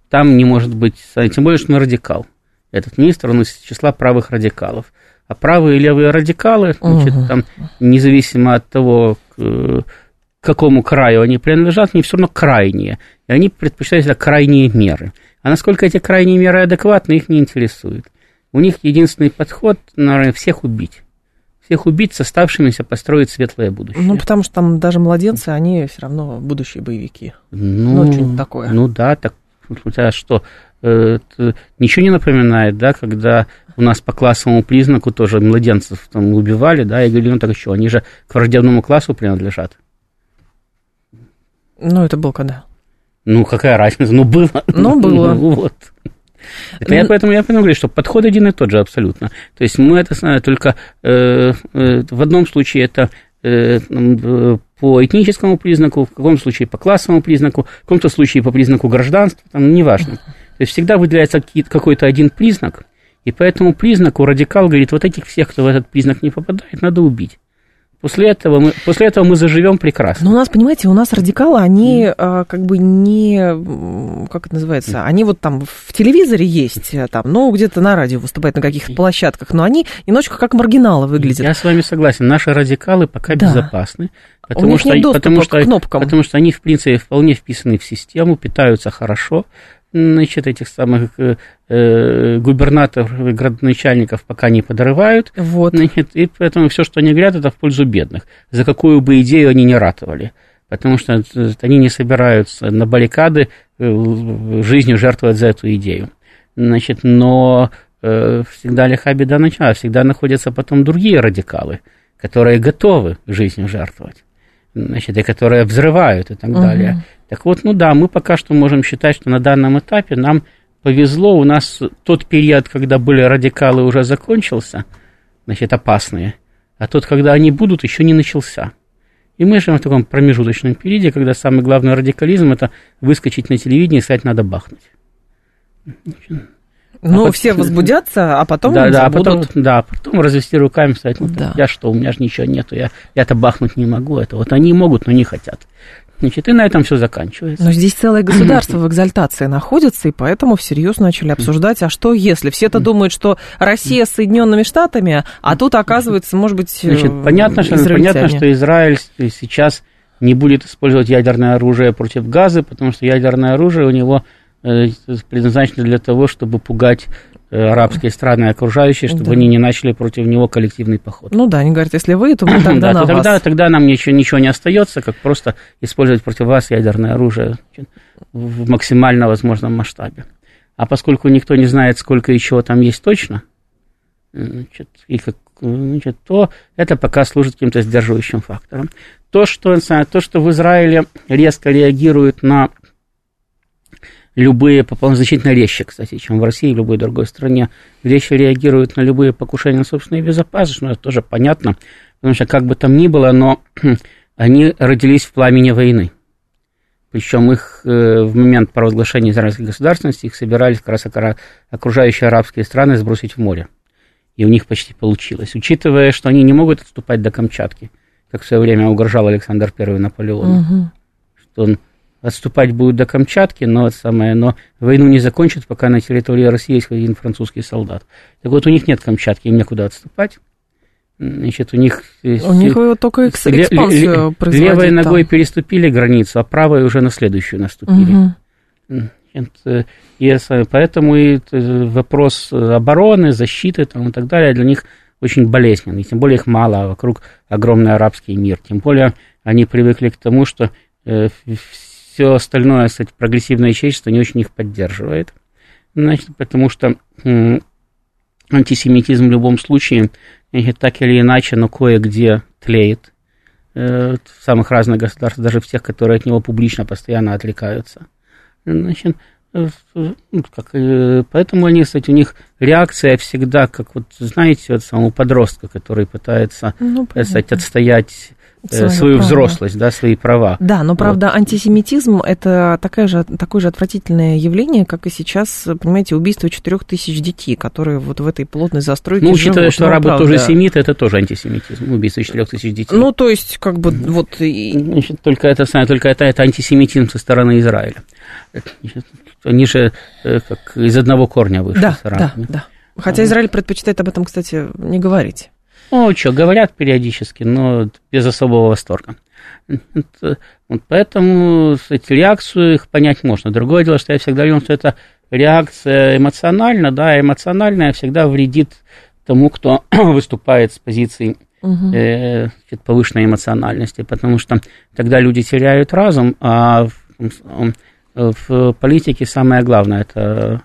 там не может быть, тем более, что он радикал. Этот министр, он из числа правых радикалов. А правые и левые радикалы, значит, Мгм. там, независимо от того, к, к какому краю они принадлежат, они все равно крайние. И они предпочитают всегда крайние меры. А насколько эти крайние меры адекватны, их не интересует. У них единственный подход, наверное, всех убить. Всех убить, с оставшимися построить светлое будущее. Ну, потому что там даже младенцы, они все равно будущие боевики. Ну, Ну, что-нибудь такое. Ну да, так у тебя что, э, т- ничего не напоминает, да, когда у нас по классовому признаку тоже младенцев там убивали, да, и говорили, ну так что, они же к враждебному классу принадлежат. Ну, это был когда? Ну, какая разница? Ну, было. Ну, было. Ну, вот. Это я поэтому я понимаю, что подход один и тот же абсолютно. То есть мы это знаем только э, э, в одном случае это э, э, по этническому признаку, в каком случае по классовому признаку, в каком-то случае по признаку гражданства, там неважно. То есть всегда выделяется какой-то один признак, и по этому признаку радикал говорит, вот этих всех, кто в этот признак не попадает, надо убить. После этого мы, после этого мы заживем прекрасно. Ну, у нас, понимаете, у нас радикалы, они а, как бы не, как это называется, они вот там в телевизоре есть, а, там, ну, где-то на радио выступают на каких-то площадках, но они немножечко как маргиналы выглядят. Я с вами согласен. Наши радикалы пока Да. безопасны. Потому что, потому, что, потому что они, в принципе, вполне вписаны в систему, питаются хорошо. Значит, этих самых э, э, губернаторов и градоначальников пока не подрывают. Вот. Значит, и поэтому все, что они говорят, это в пользу бедных. За какую бы идею они не ратовали. Потому что э, они не собираются на баррикады э, жизнью жертвовать за эту идею. Значит, но всегда лиха беда начала, всегда находятся потом другие радикалы, которые готовы жизнью жертвовать, значит, и которые взрывают и так Мгм. далее. Так вот, ну да, мы пока что можем считать, что на данном этапе нам повезло, у нас тот период, когда были радикалы, уже закончился, значит, опасные, а тот, когда они будут, еще не начался. И мы живем в таком промежуточном периоде, когда самый главный радикализм – это выскочить на телевидение и сказать «надо бахнуть». Ну, потом- все возбудятся, а потом да, да, а забудут. потом, да, потом развести руками, сказать, ну, Да. я что, у меня же ничего нету, я, я-то бахнуть не могу, это вот они могут, но не хотят. Значит, и на этом все заканчивается. Но здесь целое государство в экзальтации находится, и поэтому всерьез начали обсуждать, а что если? Все-то думают, что Россия с Соединенными Штатами, а тут, оказывается, может быть, Значит, э, понятно, что, понятно, что Израиль сейчас не будет использовать ядерное оружие против Газы, потому что ядерное оружие у него э, предназначено для того, чтобы пугать арабские страны окружающие, чтобы Да. они не начали против него коллективный поход. Ну да, они говорят, если вы, то мы тогда Да, на то тогда, вас. тогда нам ничего, ничего не остается, как просто использовать против вас ядерное оружие в максимально возможном масштабе. А поскольку никто не знает, сколько еще там есть точно, значит, и как, значит, то это пока служит каким-то сдерживающим фактором. То что, то, что в Израиле резко реагируют на любые, по- значительно резче, кстати, чем в России и в любой другой стране, резче реагируют на любые покушения на собственную безопасность, ну, это тоже понятно, потому что как бы там ни было, но они родились в пламени войны. Причем их э, в момент провозглашения израильской государственности их собирались как раз окружающие арабские страны сбросить в море. И у них почти получилось. Учитывая, что они не могут отступать до Камчатки, как в свое время угрожал Александр I Наполеону. Угу. Что он отступать будет до Камчатки, но, самое, но войну не закончит, пока на территории России есть один французский солдат. Так вот, у них нет Камчатки, им некуда отступать. Значит, у них... У них только экспансию ле, Левой ногой там. переступили границу, а правой уже на следующую наступили. Угу. И поэтому и вопрос обороны, защиты там, и так далее для них очень болезненный. Тем более их мало, а вокруг огромный арабский мир. Тем более они привыкли к тому, что э, все остальное, кстати, прогрессивное человечество не очень их поддерживает. Значит, потому что антисемитизм в любом случае, так или иначе, но кое-где тлеет э, в самых разных государствах, даже в тех, которые от него публично постоянно отвлекаются. Значит, э, ну, как, э, поэтому они, кстати, у них реакция всегда, как вот, знаете, вот самого подростка, который пытается, ну, кстати, отстоять Э, свою право. взрослость, да, свои права. Да, но правда вот. антисемитизм это такая же, такое же отвратительное явление, как и сейчас, понимаете, убийство четырех тысяч детей, которые вот в этой плотной застройке Ну, учитывая, что арабы правда. тоже семиты, это тоже антисемитизм, убийство четырех тысяч детей. Ну, то есть, как бы, вот... Значит, только это, только это, это антисемитизм со стороны Израиля. Значит, они же э, как из одного корня вышли да, с арабами. Да, да. Хотя Израиль предпочитает об этом, кстати, не говорить. Ну, что, говорят периодически, но без особого восторга. Вот поэтому, кстати, реакцию их понять можно. Другое дело, что я всегда говорил, что это реакция эмоциональна, да, эмоциональная всегда вредит тому, кто выступает с позиции угу. э, повышенной эмоциональности, потому что тогда люди теряют разум, а в, в политике самое главное это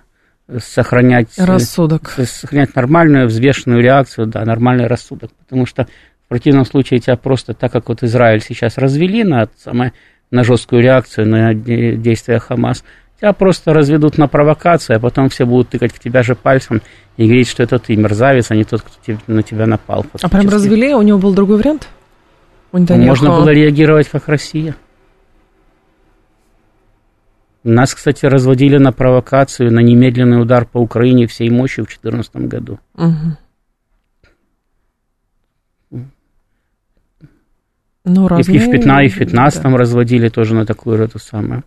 сохранять... Э, рассудок. Сохранять нормальную, взвешенную реакцию, да, нормальный рассудок. Потому что в противном случае тебя просто, так как вот Израиль сейчас развели на, самое, на жесткую реакцию на действия Хамас, тебя просто разведут на провокацию, а потом все будут тыкать в тебя же пальцем и говорить, что это ты мерзавец, а не тот, кто на тебя напал. А прям развели? У него был другой вариант? Можно было реагировать как Россия. Нас, кстати, разводили на провокацию, на немедленный удар по Украине всей мощью в 2014 году. Угу. Ну, разные... И в 15, в 15 да. разводили тоже на такую же эту самую.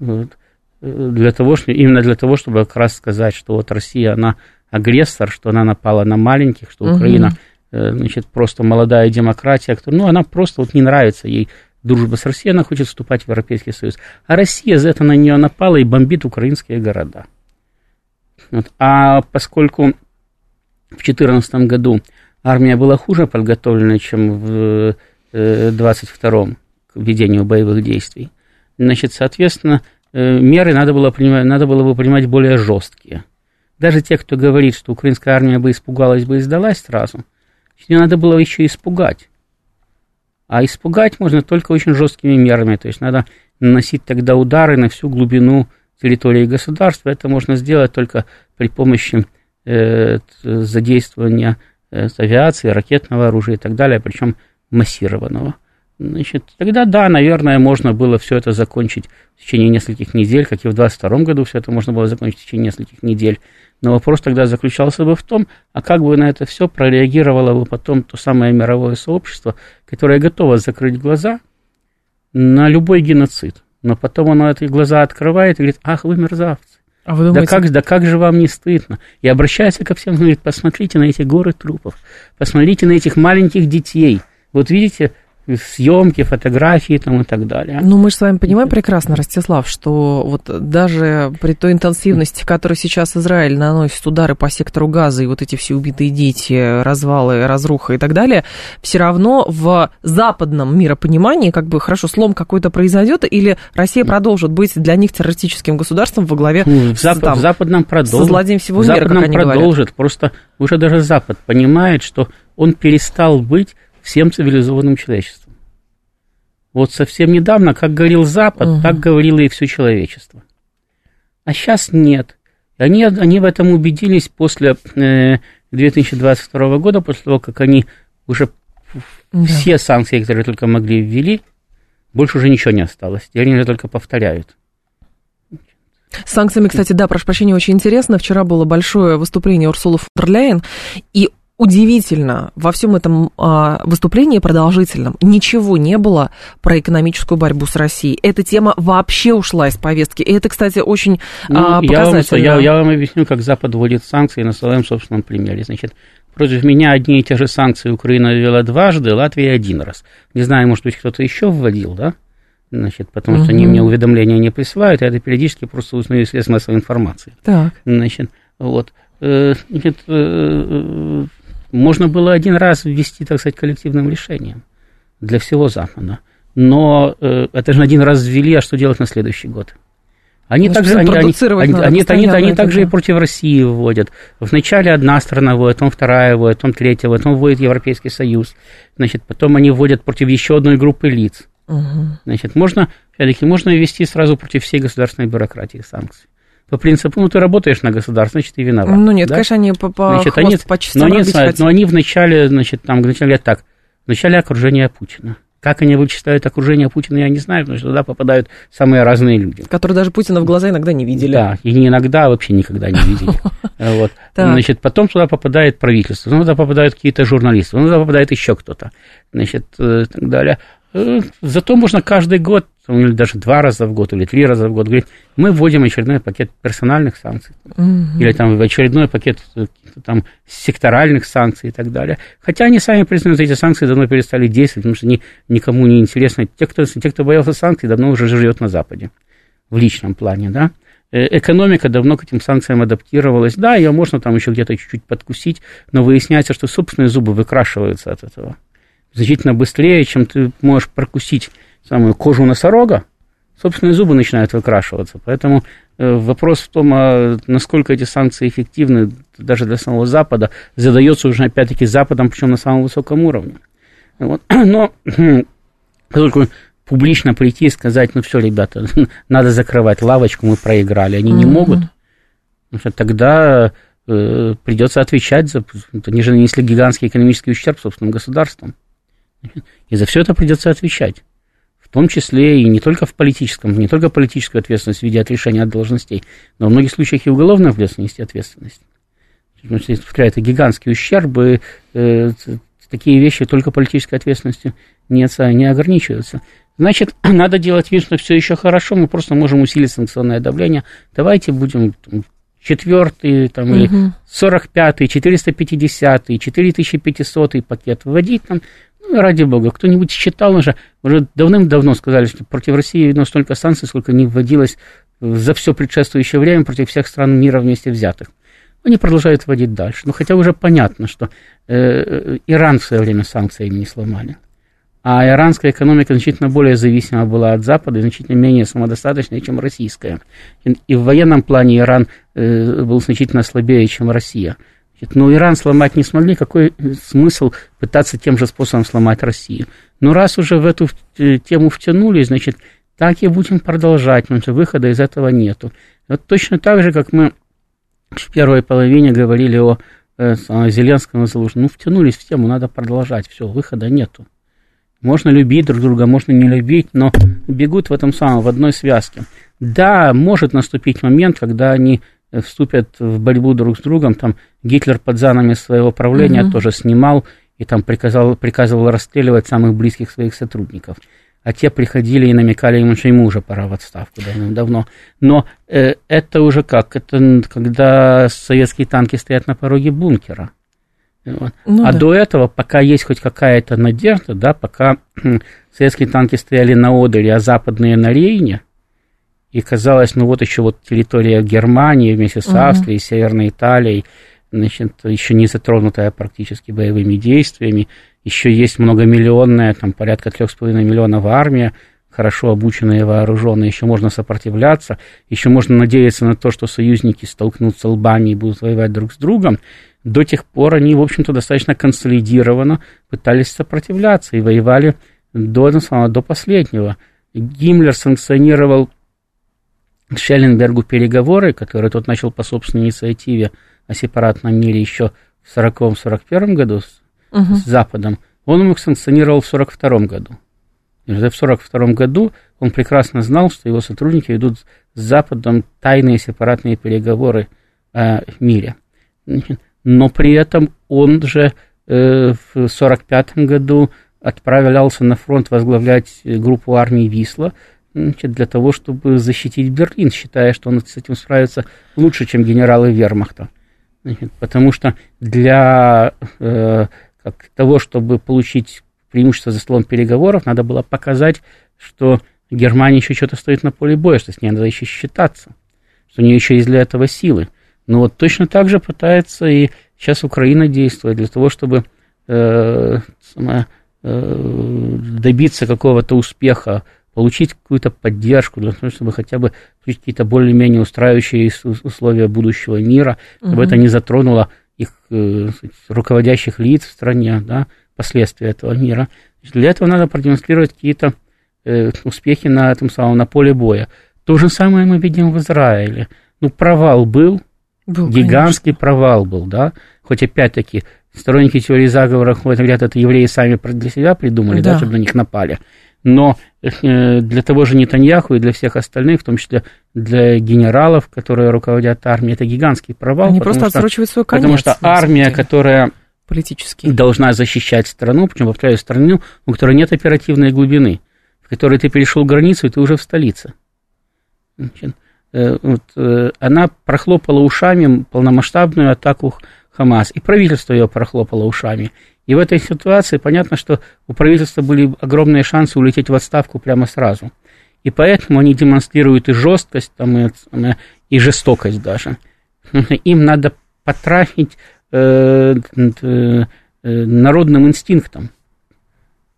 Вот. Для того, что, именно для того, чтобы как раз сказать, что вот Россия, она агрессор, что она напала на маленьких, что Украина, угу. значит, просто молодая демократия, ну, она просто вот не нравится ей дружба с Россией, она хочет вступать в Европейский Союз. А Россия за это на нее напала и бомбит украинские города. Вот. А поскольку в 2014 году армия была хуже подготовлена, чем в 22-м э, к ведению боевых действий, значит, соответственно, э, меры надо было, принимать, надо было бы принимать более жесткие. Даже те, кто говорит, что украинская армия бы испугалась бы и сдалась сразу, ее надо было еще испугать. А испугать можно только очень жесткими мерами. То есть надо наносить тогда удары на всю глубину территории государства. Это можно сделать только при помощи э, задействования э, авиации, ракетного оружия и так далее, причем массированного. Значит, тогда да, наверное, можно было все это закончить в течение нескольких недель, как и в 22 году все это можно было закончить в течение нескольких недель. Но вопрос тогда заключался бы в том, а как бы на это все прореагировало бы потом то самое мировое сообщество, которое готово закрыть глаза на любой геноцид. Но потом оно эти глаза открывает и говорит, ах, вы мерзавцы. А вы думаете... да, как, да как же вам не стыдно? И обращается ко всем, говорит, посмотрите на эти горы трупов, посмотрите на этих маленьких детей. Вот видите, съемки, фотографии там и так далее. Ну, мы же с вами понимаем прекрасно, Ростислав, что вот даже при той интенсивности, которой сейчас Израиль наносит удары по сектору газа и вот эти все убитые дети, развалы, разруха и так далее, все равно в западном миропонимании, как бы, хорошо, слом какой-то произойдет, или Россия продолжит быть для них террористическим государством во главе в, Зап- там, в западном продолжит. Со злодеем всего в мира, как они продолжит. Говорят. Просто уже даже Запад понимает, что он перестал быть всем цивилизованным человечеством. Вот совсем недавно, как говорил Запад, угу. так говорило и все человечество. А сейчас нет. Они, они в этом убедились после э, 2022 года, после того, как они уже да. все санкции, которые только могли, ввели, больше уже ничего не осталось. Теперь они уже только повторяют. С санкциями, кстати, да, прошу прощения, очень интересно. Вчера было большое выступление Урсулы фон дер Ляйен, и удивительно, во всем этом а, выступлении продолжительном ничего не было про экономическую борьбу с Россией. Эта тема вообще ушла из повестки. И это, кстати, очень ну, показательно. Я вам, я, я вам объясню, как Запад вводит санкции на своем собственном примере. Значит, против меня одни и те же санкции Украина ввела дважды, Латвия один раз. Не знаю, может быть, кто-то еще вводил, да? Значит, потому угу. что они мне уведомления не присылают, я это периодически просто узнаю из средств массовой информации. Так. Значит, вот. Э, значит, э, можно было один раз ввести, так сказать, коллективным решением для всего Запада. Но э, это же один раз ввели, а что делать на следующий год? Они ну, также, они, они, они, они, они, они также и против России вводят. Вначале одна страна вводит, потом вторая вводит, потом третья вводит, потом вводит Европейский Союз. Значит, потом они вводят против еще одной группы лиц. Угу. Значит, можно, все-таки, можно ввести сразу против всей государственной бюрократии санкции по принципу, ну, ты работаешь на государство, значит, ты виноват. Ну, нет, да? конечно, они по, по значит, они, по но они, знают, но они вначале, значит, там, вначале говорят так, вначале окружение Путина. Как они вычисляют окружение Путина, я не знаю, потому что туда попадают самые разные люди. Которые даже Путина в глаза иногда не видели. Да, и не иногда, а вообще никогда не видели. Вот. Значит, потом туда попадает правительство, туда попадают какие-то журналисты, туда попадает еще кто-то, значит, и э, так далее. Э, зато можно каждый год, или даже два раза в год, или три раза в год говорить, мы вводим очередной пакет персональных санкций, угу. или там очередной пакет э, там, секторальных санкций и так далее. Хотя они сами признают, эти санкции давно перестали действовать, потому что они никому не интересны. Те, кто, те, кто боялся санкций, давно уже живет на Западе, в личном плане, да. Э, экономика давно к этим санкциям адаптировалась. Да, ее можно там еще где-то чуть-чуть подкусить, но выясняется, что собственные зубы выкрашиваются от этого значительно быстрее, чем ты можешь прокусить самую кожу носорога, собственные зубы начинают выкрашиваться. Поэтому э, вопрос в том, а насколько эти санкции эффективны даже для самого Запада, задается уже опять-таки Западом, причем на самом высоком уровне. Вот. Но поскольку публично прийти и сказать, ну все, ребята, надо закрывать лавочку, мы проиграли, они не могут, потому что тогда э, придется отвечать за... Они же нанесли гигантский экономический ущерб собственным государствам. И за все это придется отвечать. В том числе и не только в политическом, не только политическую ответственность в виде отрешения от должностей, но в многих случаях и уголовная ответственность и ответственность. Это гигантский ущерб, и э, такие вещи только политической ответственностью не, не ограничиваются. Значит, надо делать вид, что все еще хорошо, мы просто можем усилить санкционное давление. Давайте будем четвертый, там, угу. или 45-й, 450-й, 4500 пакет вводить там, ради бога, кто-нибудь считал уже, уже давным-давно сказали, что против России введено столько санкций, сколько не вводилось за все предшествующее время против всех стран мира вместе взятых. Они продолжают вводить дальше. Ну, хотя уже понятно, что э, Иран в свое время санкциями не сломали. А иранская экономика значительно более зависима была от Запада и значительно менее самодостаточная, чем российская. И в военном плане Иран э, был значительно слабее, чем Россия. Но Иран сломать не смогли, какой смысл пытаться тем же способом сломать Россию? Но раз уже в эту э, тему втянули, значит, так и будем продолжать, потому что выхода из этого нету. Вот точно так же, как мы в первой половине говорили о э, Зеленском и Залужном, ну, втянулись в тему, надо продолжать, все, выхода нету. Можно любить друг друга, можно не любить, но бегут в этом самом, в одной связке. Да, может наступить момент, когда они вступят в борьбу друг с другом. Там Гитлер под занами своего правления угу. тоже снимал и там приказал, приказывал расстреливать самых близких своих сотрудников. А те приходили и намекали ему, что ему уже пора в отставку давно. Но э, это уже как? Это когда советские танки стоят на пороге бункера. Вот. Ну, а да. до этого, пока есть хоть какая-то надежда, да, пока советские танки стояли на Одере, а западные на Рейне, и казалось, ну вот еще вот территория Германии вместе с Австрией, угу. Северной Италией, значит, еще не затронутая практически боевыми действиями, еще есть многомиллионная, там порядка трех с половиной миллионов армия, хорошо обученная и вооруженная, еще можно сопротивляться, еще можно надеяться на то, что союзники столкнутся лбами и будут воевать друг с другом. До тех пор они, в общем-то, достаточно консолидированно пытались сопротивляться и воевали до, до последнего. Гиммлер санкционировал Шелленбергу переговоры, которые тот начал по собственной инициативе о сепаратном мире еще в 1940-1941 году с, угу. с Западом, он их санкционировал в 1942 году. И уже в 1942 году он прекрасно знал, что его сотрудники ведут с Западом тайные сепаратные переговоры о мире. Но при этом он же э, в 1945 году отправлялся на фронт возглавлять группу армии Висла значит, для того, чтобы защитить Берлин, считая, что он с этим справится лучше, чем генералы вермахта. Значит, потому что для э, как, того, чтобы получить преимущество за столом переговоров, надо было показать, что Германия еще что-то стоит на поле боя, что с ней надо еще считаться, что у нее еще есть для этого силы. Но вот точно так же пытается и сейчас Украина действовать для того, чтобы э, самое, э, добиться какого-то успеха, получить какую-то поддержку, для того, чтобы хотя бы получить какие-то более-менее устраивающие условия будущего мира, чтобы угу. это не затронуло их э, руководящих лиц в стране, да, последствия этого мира. Для этого надо продемонстрировать какие-то э, успехи на этом самом, на поле боя. То же самое мы видим в Израиле. Ну, провал был, был гигантский конечно. провал был, да, хоть опять-таки сторонники теории заговора говорят, это евреи сами для себя придумали, да, да чтобы на них напали. Но э, для того же Нетаньяху и для всех остальных, в том числе для генералов, которые руководят армией, это гигантский провал. Они просто отсрочивают свой конец. Потому что армия, которая политический. Должна защищать страну, причем, повторяю, страну, у которой нет оперативной глубины, в которой ты перешел границу, и ты уже в столице. Значит, э, вот, э, она прохлопала ушами полномасштабную атаку Хамас, и правительство ее прохлопало ушами. И в этой ситуации понятно, что у правительства были огромные шансы улететь в отставку прямо сразу. И поэтому они демонстрируют и жесткость, там, и, и жестокость даже. Им надо потрафить Э, э, народным инстинктом.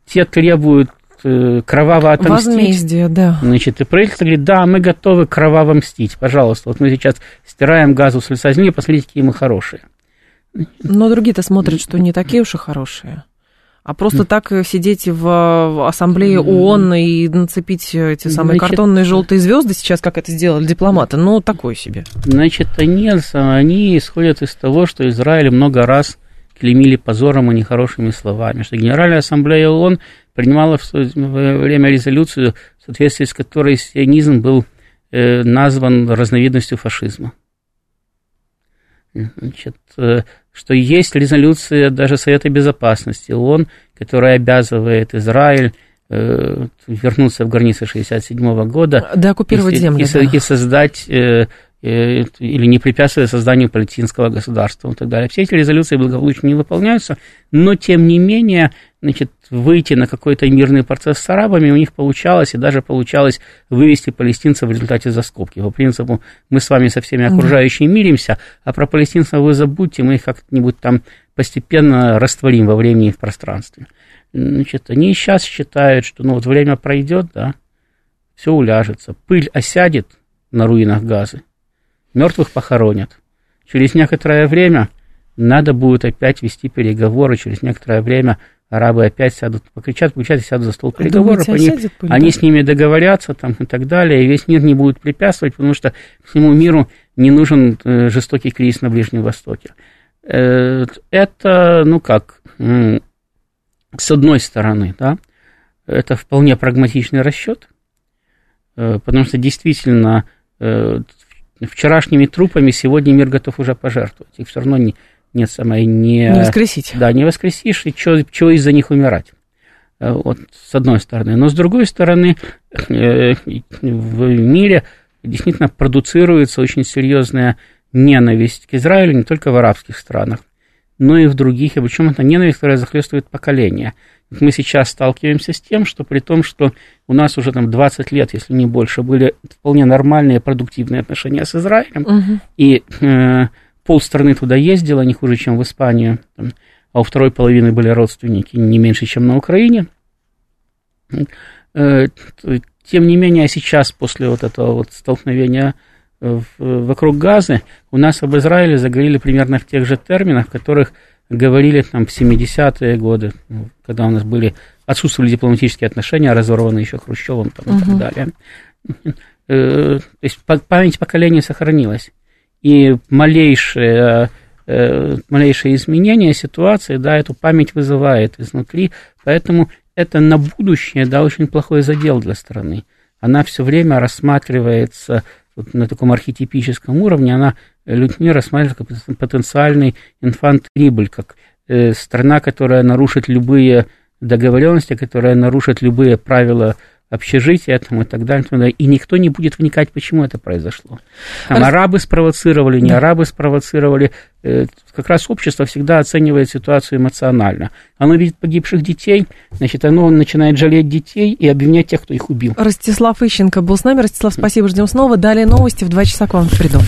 Те требуют э, кроваво отомстить. Возмездие, да. Значит, и правительство говорит, да, мы готовы кроваво мстить, пожалуйста. Вот мы сейчас стираем газу с лица земли, посмотрите, какие мы хорошие. Но другие-то смотрят, что не такие уж и хорошие. А просто так сидеть в ассамблее ООН и нацепить эти самые Значит, картонные желтые звезды сейчас, как это сделали дипломаты, ну, такое себе. Значит, они, они исходят из того, что Израиль много раз клеймили позором и нехорошими словами, что Генеральная ассамблея ООН принимала в время резолюцию, в соответствии с которой сионизм был э, назван разновидностью фашизма. Значит, э, что есть резолюция даже Совета Безопасности ООН, которая обязывает Израиль э, вернуться в границы 1967 года. Да, оккупировать и, земли. И, да. и создать э, э, или не препятствуя созданию палестинского государства и так далее. Все эти резолюции благополучно не выполняются, но тем не менее значит, выйти на какой-то мирный процесс с арабами у них получалось, и даже получалось вывести палестинцев в результате заскобки. По принципу, мы с вами со всеми окружающими миримся, а про палестинцев вы забудьте, мы их как-нибудь там постепенно растворим во времени и в пространстве. Значит, они сейчас считают, что ну, вот время пройдет, да, все уляжется, пыль осядет на руинах газы, мертвых похоронят. Через некоторое время надо будет опять вести переговоры, через некоторое время арабы опять сядут, покричат, покричат и сядут за стол переговоров, они, пыль, они с ними договорятся там, и так далее, и весь мир не будет препятствовать, потому что всему миру не нужен э, жестокий кризис на Ближнем Востоке. Э, это, ну как, с одной стороны, да, это вполне прагматичный расчет, э, потому что действительно вчерашними трупами сегодня мир готов уже пожертвовать, их все равно не, нет самое не... Не воскресить. Да, не воскресишь, и чего, из-за них умирать? Э, вот с одной стороны. Но с другой стороны, в мире действительно продуцируется очень серьезная ненависть к Израилю не только в арабских странах, но и в других, и причем это ненависть, которая захлестывает поколения. Мы сейчас сталкиваемся с тем, что при том, что у нас уже там 20 лет, если не больше, были вполне нормальные, продуктивные отношения с Израилем, угу. и э, полстраны туда ездила, не хуже, чем в Испанию, там, а у второй половины были родственники не меньше, чем на Украине. Э, тем не менее, сейчас, после вот этого вот столкновения вокруг Газы, у нас об Израиле заговорили примерно в тех же терминах, в которых говорили там в 70-е годы, когда у нас были, отсутствовали дипломатические отношения, разорваны еще Хрущевым там, угу. и так далее. Э, то есть память поколения сохранилась и малейшее э, малейшее изменение ситуации, да, эту память вызывает изнутри, поэтому это на будущее, да, очень плохой задел для страны. Она все время рассматривается вот на таком архетипическом уровне, она людьми рассматривается как потенциальный инфант-прибыль, как э, страна, которая нарушит любые договоренности, которая нарушит любые правила общежития там, и так далее, и никто не будет вникать, почему это произошло. Там Раз... арабы спровоцировали, не да. арабы спровоцировали. Э, как раз общество всегда оценивает ситуацию эмоционально. Оно видит погибших детей, значит, оно начинает жалеть детей и обвинять тех, кто их убил. Ростислав Ищенко был с нами. Ростислав, спасибо, ждем снова. Далее новости в два часа к вам приду.